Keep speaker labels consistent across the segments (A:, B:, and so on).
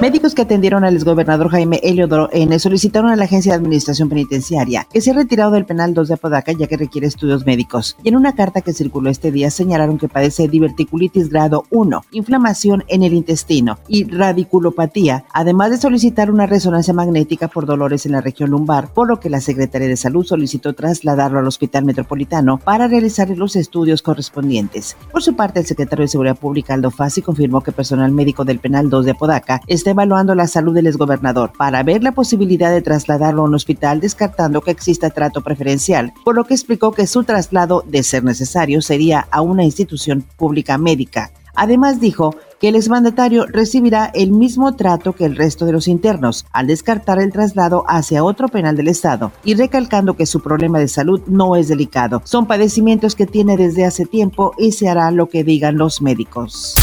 A: Médicos que atendieron al exgobernador Jaime Eliodoro N solicitaron a la Agencia de Administración Penitenciaria que se ha retirado del penal 2 de Apodaca ya que requiere estudios médicos. Y en una carta que circuló este día señalaron que padece diverticulitis grado 1, inflamación en el intestino y radiculopatía, además de solicitar una resonancia magnética por dolores en la región lumbar, por lo que la Secretaría de Salud solicitó trasladarlo al Hospital Metropolitano para realizar los estudios correspondientes. Por su parte, el secretario de Seguridad Pública Aldo Fassi confirmó que personal médico del penal 2 de Apodaca está evaluando la salud del exgobernador para ver la posibilidad de trasladarlo a un hospital descartando que exista trato preferencial, por lo que explicó que su traslado, de ser necesario, sería a una institución pública médica. Además dijo que el exmandatario recibirá el mismo trato que el resto de los internos, al descartar el traslado hacia otro penal del Estado y recalcando que su problema de salud no es delicado. Son padecimientos que tiene desde hace tiempo y se hará lo que digan los médicos.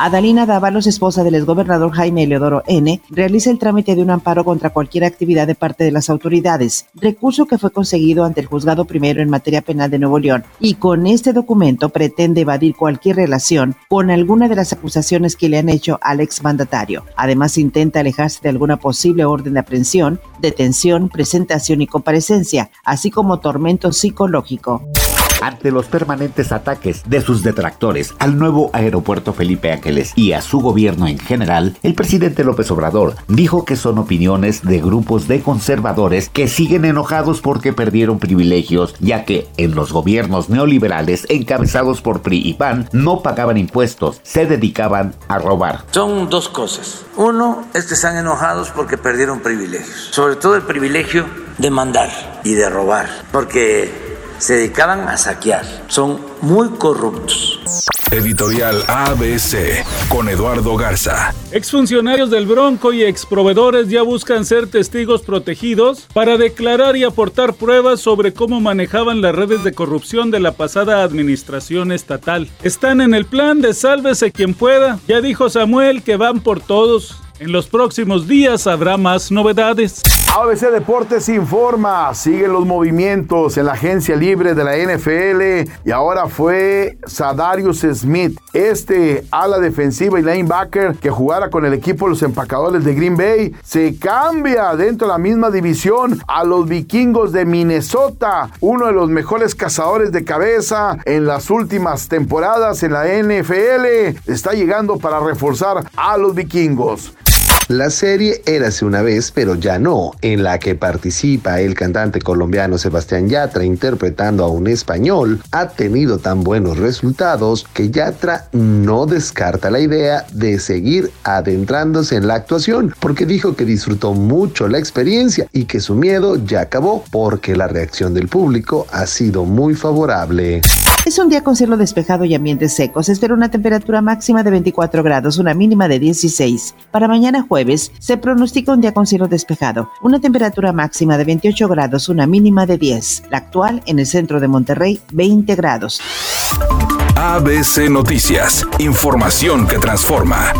A: Adalina Dávalos, esposa del exgobernador Jaime Eleodoro N., realiza el trámite de un amparo contra cualquier actividad de parte de las autoridades, recurso que fue conseguido ante el juzgado primero en materia penal de Nuevo León, y con este documento pretende evadir cualquier relación con alguna de las acusaciones que le han hecho al exmandatario. Además, intenta alejarse de alguna posible orden de aprehensión, detención, presentación y comparecencia, así como tormento psicológico
B: ante los permanentes ataques de sus detractores al nuevo aeropuerto Felipe Ángeles y a su gobierno en general, el presidente López Obrador dijo que son opiniones de grupos de conservadores que siguen enojados porque perdieron privilegios, ya que en los gobiernos neoliberales encabezados por PRI y PAN no pagaban impuestos, se dedicaban a robar.
C: Son dos cosas. Uno es que están enojados porque perdieron privilegios, sobre todo el privilegio de mandar y de robar, porque se dedicaban a saquear. Son muy corruptos.
D: Editorial ABC con Eduardo Garza.
E: Exfuncionarios del Bronco y exproveedores ya buscan ser testigos protegidos para declarar y aportar pruebas sobre cómo manejaban las redes de corrupción de la pasada administración estatal. Están en el plan de sálvese quien pueda. Ya dijo Samuel que van por todos. En los próximos días habrá más novedades.
F: ABC Deportes informa, siguen los movimientos en la agencia libre de la NFL y ahora fue Sadarius Smith, este ala defensiva y linebacker que jugara con el equipo de los empacadores de Green Bay, se cambia dentro de la misma división a los vikingos de Minnesota, uno de los mejores cazadores de cabeza en las últimas temporadas en la NFL, está llegando para reforzar a los vikingos.
G: La serie Érase una vez, pero ya no, en la que participa el cantante colombiano Sebastián Yatra interpretando a un español, ha tenido tan buenos resultados que Yatra no descarta la idea de seguir adentrándose en la actuación, porque dijo que disfrutó mucho la experiencia y que su miedo ya acabó porque la reacción del público ha sido muy favorable.
A: Es un día con cielo despejado y ambientes secos. Espera una temperatura máxima de 24 grados, una mínima de 16. Para mañana se pronostica un día con cielo despejado, una temperatura máxima de 28 grados, una mínima de 10. La actual en el centro de Monterrey, 20 grados.
D: ABC Noticias, información que transforma.